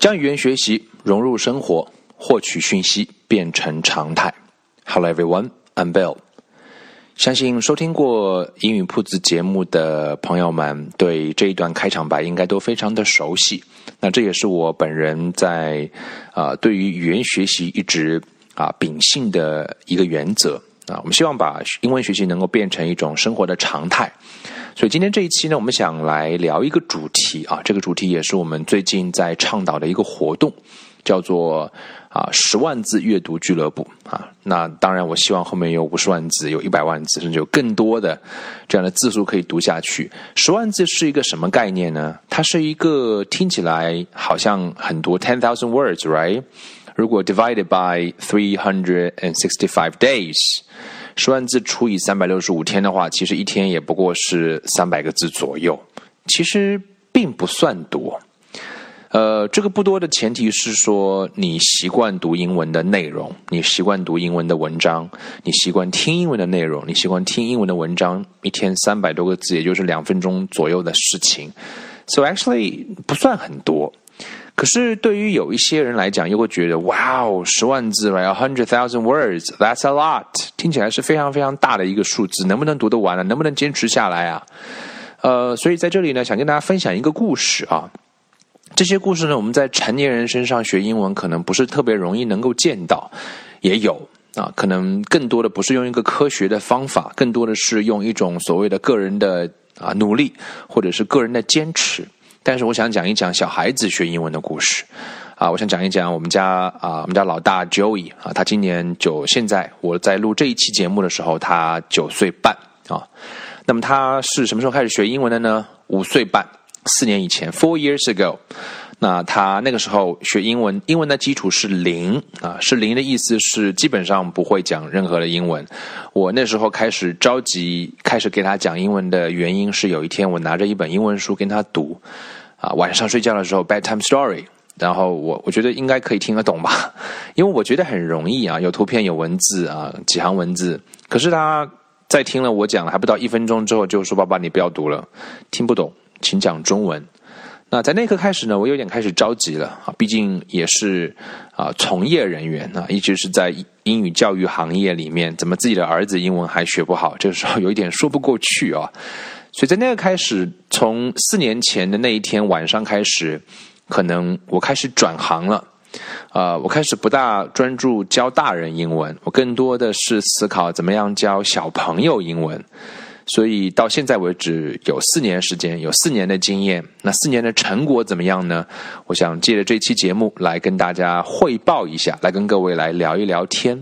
将语言学习融入生活，获取讯息变成常态。Hello everyone, I'm Bill。相信收听过英语铺子节目的朋友们，对这一段开场白应该都非常的熟悉。那这也是我本人在啊对于语言学习一直啊秉性的一个原则啊。我们希望把英文学习能够变成一种生活的常态。所以今天这一期呢，我们想来聊一个主题啊，这个主题也是我们最近在倡导的一个活动，叫做啊十万字阅读俱乐部啊。那当然，我希望后面有五十万字、有一百万字，甚至有更多的这样的字数可以读下去。十万字是一个什么概念呢？它是一个听起来好像很多 ten thousand words，right？如果 divided by three hundred and sixty five days。十万字除以三百六十五天的话，其实一天也不过是三百个字左右，其实并不算多。呃，这个不多的前提是说你习惯读英文的内容，你习惯读英文的文章，你习惯听英文的内容，你习惯听英文的文章，一天三百多个字，也就是两分钟左右的事情，so actually 不算很多。可是对于有一些人来讲，又会觉得哇哦，十万字，right，a hundred thousand words，that's a lot，听起来是非常非常大的一个数字，能不能读得完呢？能不能坚持下来啊？呃，所以在这里呢，想跟大家分享一个故事啊。这些故事呢，我们在成年人身上学英文，可能不是特别容易能够见到，也有啊，可能更多的不是用一个科学的方法，更多的是用一种所谓的个人的啊努力，或者是个人的坚持。但是我想讲一讲小孩子学英文的故事，啊，我想讲一讲我们家啊，我们家老大 Joey 啊，他今年九，现在我在录这一期节目的时候，他九岁半啊。那么他是什么时候开始学英文的呢？五岁半，四年以前，four years ago。那他那个时候学英文，英文的基础是零啊，是零的意思是基本上不会讲任何的英文。我那时候开始着急，开始给他讲英文的原因是有一天我拿着一本英文书跟他读，啊，晚上睡觉的时候 bedtime story，然后我我觉得应该可以听得懂吧，因为我觉得很容易啊，有图片有文字啊，几行文字。可是他在听了我讲了还不到一分钟之后就说：“爸爸，你不要读了，听不懂，请讲中文。”那在那刻开始呢，我有点开始着急了啊，毕竟也是啊从业人员啊，一直是在英语教育行业里面，怎么自己的儿子英文还学不好？这个时候有一点说不过去啊，所以在那个开始，从四年前的那一天晚上开始，可能我开始转行了，啊，我开始不大专注教大人英文，我更多的是思考怎么样教小朋友英文。所以到现在为止有四年时间，有四年的经验。那四年的成果怎么样呢？我想借着这期节目来跟大家汇报一下，来跟各位来聊一聊天。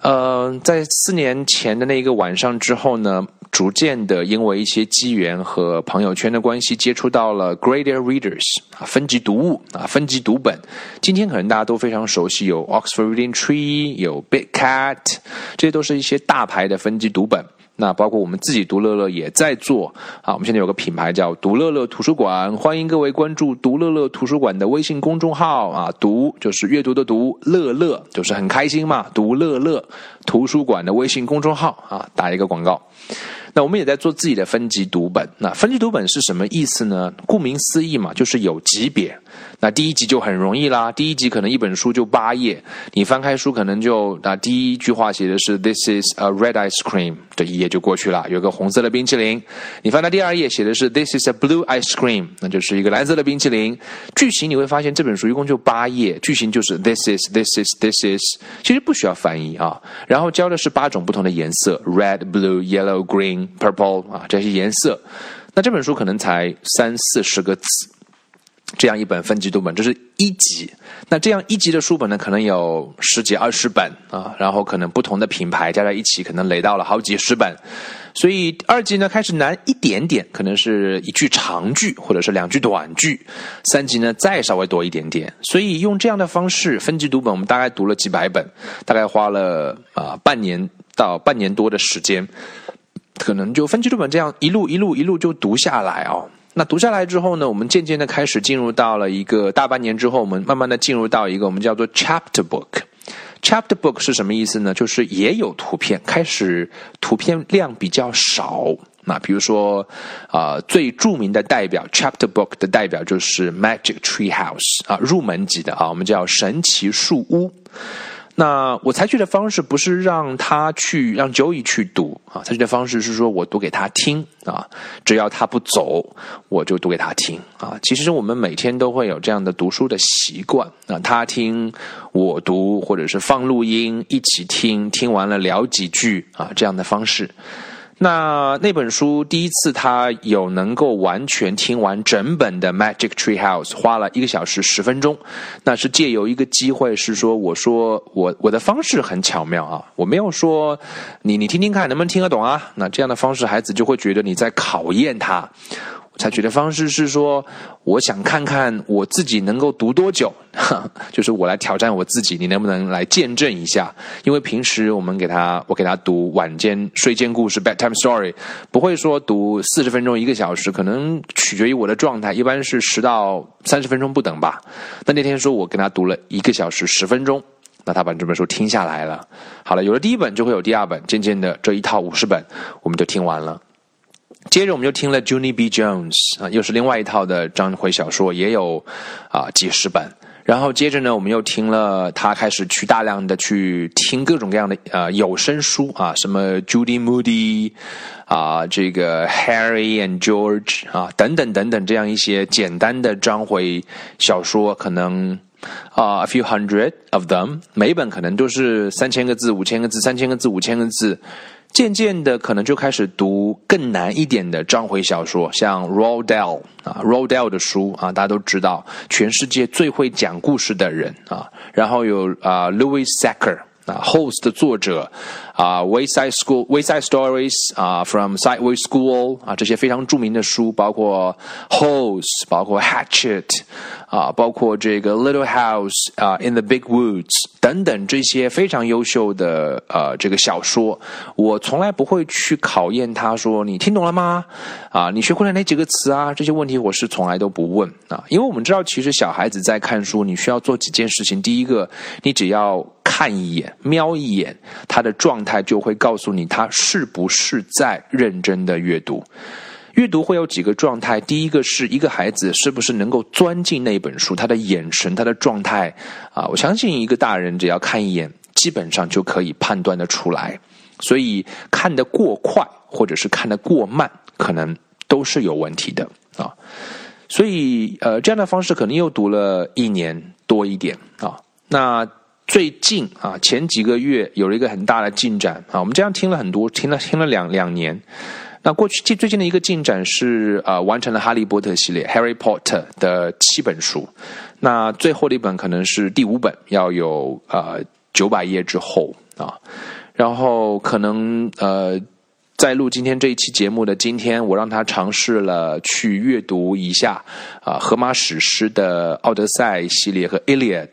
呃，在四年前的那一个晚上之后呢，逐渐的因为一些机缘和朋友圈的关系，接触到了 Grader Readers 啊，分级读物啊，分级读本。今天可能大家都非常熟悉，有 Oxford Reading Tree，有 Big Cat，这些都是一些大牌的分级读本。那包括我们自己独乐乐也在做啊，我们现在有个品牌叫独乐乐图书馆，欢迎各位关注独乐乐图书馆的微信公众号啊，读就是阅读的读，乐乐就是很开心嘛，独乐乐图书馆的微信公众号啊，打一个广告。那我们也在做自己的分级读本。那分级读本是什么意思呢？顾名思义嘛，就是有级别。那第一集就很容易啦，第一集可能一本书就八页，你翻开书可能就啊第一句话写的是 This is a red ice cream，这一页就过去了，有个红色的冰淇淋。你翻到第二页写的是 This is a blue ice cream，那就是一个蓝色的冰淇淋。剧情你会发现这本书一共就八页，剧情就是 This is this is this is，其实不需要翻译啊。然后教的是八种不同的颜色，red、blue、yellow、green、purple 啊这些颜色。那这本书可能才三四十个字。这样一本分级读本，这是一级。那这样一级的书本呢，可能有十几二十本啊，然后可能不同的品牌加在一起，可能累到了好几十本。所以二级呢开始难一点点，可能是一句长句或者是两句短句。三级呢再稍微多一点点。所以用这样的方式分级读本，我们大概读了几百本，大概花了啊半年到半年多的时间，可能就分级读本这样一路一路一路就读下来哦。那读下来之后呢，我们渐渐的开始进入到了一个大半年之后，我们慢慢的进入到一个我们叫做 chapter book。chapter book 是什么意思呢？就是也有图片，开始图片量比较少那比如说，啊，最著名的代表 chapter book 的代表就是《Magic Tree House》啊，入门级的啊，我们叫神奇树屋。那我采取的方式不是让他去让 Joey 去读啊，采取的方式是说我读给他听啊，只要他不走，我就读给他听啊。其实我们每天都会有这样的读书的习惯啊，他听我读，或者是放录音一起听，听完了聊几句啊，这样的方式。那那本书第一次他有能够完全听完整本的《Magic Tree House》，花了一个小时十分钟。那是借由一个机会，是说我说我我的方式很巧妙啊，我没有说你你听听看能不能听得懂啊。那这样的方式，孩子就会觉得你在考验他。采取的方式是说，我想看看我自己能够读多久，就是我来挑战我自己，你能不能来见证一下？因为平时我们给他，我给他读晚间睡前故事 （bedtime story），不会说读四十分钟、一个小时，可能取决于我的状态，一般是十到三十分钟不等吧。那那天说我跟他读了一个小时十分钟，那他把这本书听下来了。好了，有了第一本就会有第二本，渐渐的这一套五十本我们就听完了。接着我们就听了 Junie B. Jones 啊，又是另外一套的章回小说，也有啊几十本。然后接着呢，我们又听了他开始去大量的去听各种各样的呃有声书啊，什么 Judy Moody 啊，这个 Harry and George 啊等等等等这样一些简单的章回小说，可能啊 a few hundred of them，每本可能都是三千个字、五千个字、三千个字、五千个字。渐渐的，可能就开始读更难一点的章回小说，像 Roald Dahl 啊，Roald Dahl 的书啊，大家都知道，全世界最会讲故事的人啊。然后有啊，Louis Sacker 啊，Host 的作者啊，Wayside School、Wayside Stories 啊，From Sideway School 啊，这些非常著名的书，包括 Holes，包括 Hatchet。啊，包括这个《Little House》啊，《In the Big Woods》等等这些非常优秀的呃这个小说，我从来不会去考验他说你听懂了吗？啊，你学会了哪几个词啊？这些问题我是从来都不问啊，因为我们知道，其实小孩子在看书，你需要做几件事情。第一个，你只要看一眼、瞄一眼，他的状态他就会告诉你他是不是在认真的阅读。阅读会有几个状态，第一个是一个孩子是不是能够钻进那本书，他的眼神、他的状态啊，我相信一个大人只要看一眼，基本上就可以判断的出来。所以看得过快或者是看得过慢，可能都是有问题的啊。所以呃，这样的方式可能又读了一年多一点啊。那最近啊，前几个月有了一个很大的进展啊，我们这样听了很多，听了听了两两年。那过去最最近的一个进展是，呃，完成了《哈利波特》系列《Harry Potter》的七本书，那最后的一本可能是第五本，要有呃九百页之后啊，然后可能呃，在录今天这一期节目的今天，我让他尝试了去阅读一下啊荷马史诗的《奥德赛》系列和《Iliad》。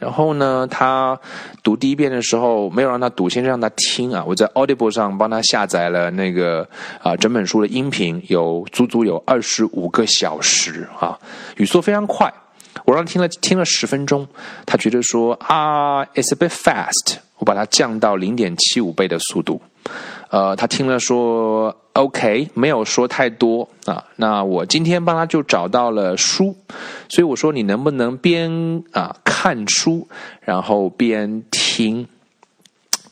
然后呢，他读第一遍的时候没有让他读，先让他听啊。我在 Audible 上帮他下载了那个啊整本书的音频，有足足有二十五个小时啊，语速非常快。我让他听了听了十分钟，他觉得说啊，it's a bit fast。我把它降到零点七五倍的速度。呃，他听了说 OK，没有说太多啊。那我今天帮他就找到了书，所以我说你能不能边啊看书，然后边听？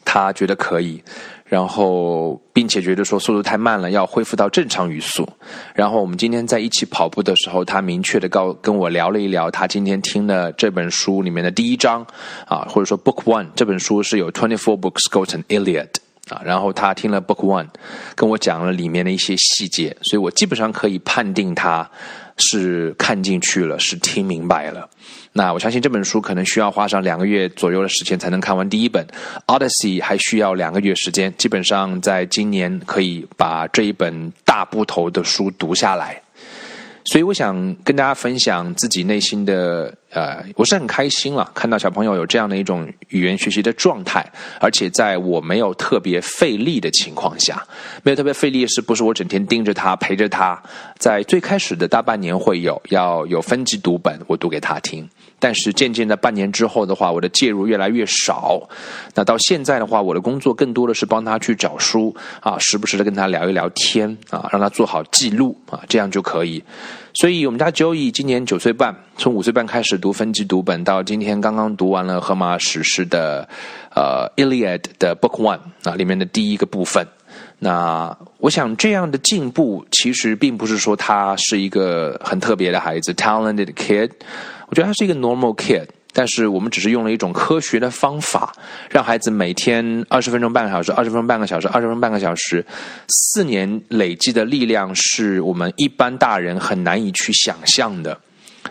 他觉得可以，然后并且觉得说速度太慢了，要恢复到正常语速。然后我们今天在一起跑步的时候，他明确的告跟我聊了一聊，他今天听的这本书里面的第一章啊，或者说 Book One 这本书是有 Twenty Four Books Go to Iliad。啊，然后他听了 Book One，跟我讲了里面的一些细节，所以我基本上可以判定他是看进去了，是听明白了。那我相信这本书可能需要花上两个月左右的时间才能看完第一本，Odyssey 还需要两个月时间，基本上在今年可以把这一本大部头的书读下来。所以我想跟大家分享自己内心的呃，我是很开心了，看到小朋友有这样的一种语言学习的状态，而且在我没有特别费力的情况下，没有特别费力是不是我整天盯着他陪着他，在最开始的大半年会有要有分级读本，我读给他听。但是渐渐的半年之后的话，我的介入越来越少。那到现在的话，我的工作更多的是帮他去找书啊，时不时的跟他聊一聊天啊，让他做好记录啊，这样就可以。所以我们家 Joey 今年九岁半，从五岁半开始读分级读本，到今天刚刚读完了荷马史诗的呃《Iliad》的 Book One 啊里面的第一个部分。那我想这样的进步，其实并不是说他是一个很特别的孩子，talented kid。我觉得他是一个 normal kid，但是我们只是用了一种科学的方法，让孩子每天二十分钟半个小时，二十分钟半个小时，二十分钟半个小时，四年累积的力量是我们一般大人很难以去想象的。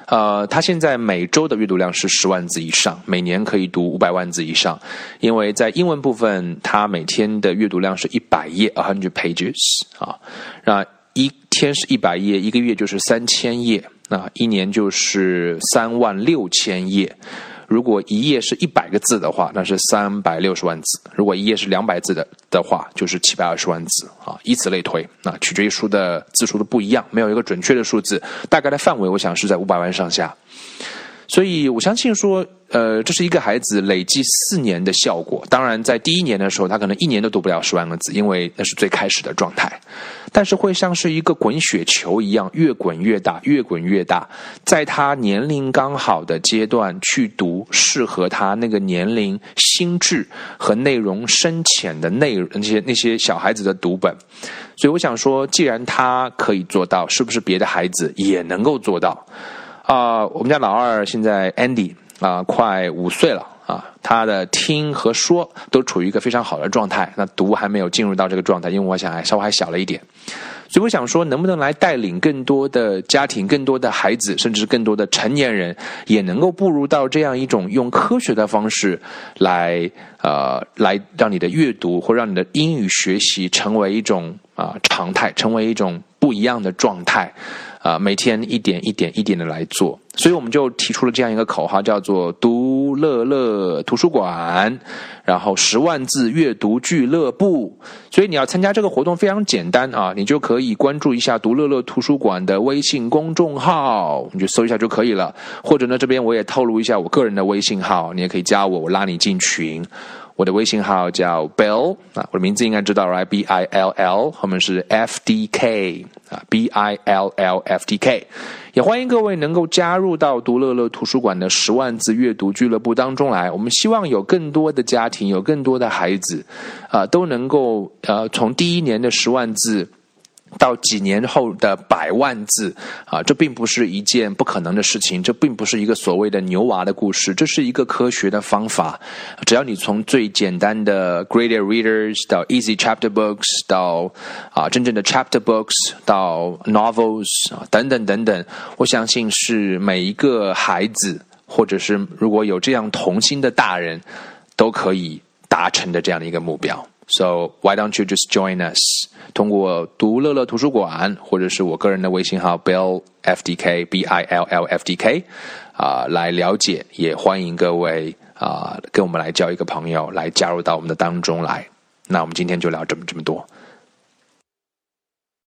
呃，他现在每周的阅读量是十万字以上，每年可以读五百万字以上，因为在英文部分，他每天的阅读量是一百页，a hundred pages 啊，那一天是一百页，一个月就是三千页。那一年就是三万六千页，如果一页是一百个字的话，那是三百六十万字；如果一页是两百字的的话，就是七百二十万字啊，以此类推。那取决于书的字数的不一样，没有一个准确的数字，大概的范围，我想是在五百万上下。所以我相信说，呃，这是一个孩子累计四年的效果。当然，在第一年的时候，他可能一年都读不了十万个字，因为那是最开始的状态。但是会像是一个滚雪球一样，越滚越大，越滚越大。在他年龄刚好的阶段去读适合他那个年龄、心智和内容深浅的内容，那些那些小孩子的读本。所以我想说，既然他可以做到，是不是别的孩子也能够做到？啊，我们家老二现在 Andy 啊，快五岁了啊，他的听和说都处于一个非常好的状态。那读还没有进入到这个状态，因为我想还稍微还小了一点，所以我想说，能不能来带领更多的家庭、更多的孩子，甚至是更多的成年人，也能够步入到这样一种用科学的方式来呃，来让你的阅读或让你的英语学习成为一种啊常态，成为一种不一样的状态。啊，每天一点一点一点的来做，所以我们就提出了这样一个口号，叫做“读乐乐图书馆”，然后十万字阅读俱乐部。所以你要参加这个活动非常简单啊，你就可以关注一下“读乐乐图书馆”的微信公众号，你就搜一下就可以了。或者呢，这边我也透露一下我个人的微信号，你也可以加我，我拉你进群。我的微信号叫 Bill 啊，我的名字应该知道，right？B I L L 后面是 F D K 啊，B I L L F D K，也欢迎各位能够加入到读乐乐图书馆的十万字阅读俱乐部当中来。我们希望有更多的家庭，有更多的孩子，啊，都能够呃从第一年的十万字。到几年后的百万字啊，这并不是一件不可能的事情，这并不是一个所谓的牛娃的故事，这是一个科学的方法。只要你从最简单的 Great Readers 到 Easy Chapter Books 到啊真正的 Chapter Books 到 Novels 啊等等等等，我相信是每一个孩子，或者是如果有这样童心的大人，都可以达成的这样的一个目标。So why don't you just join us？通过读乐乐图书馆，或者是我个人的微信号 Bill F D K B I L L F D K，啊，来了解。也欢迎各位啊，跟我们来交一个朋友，来加入到我们的当中来。那我们今天就聊这么这么多。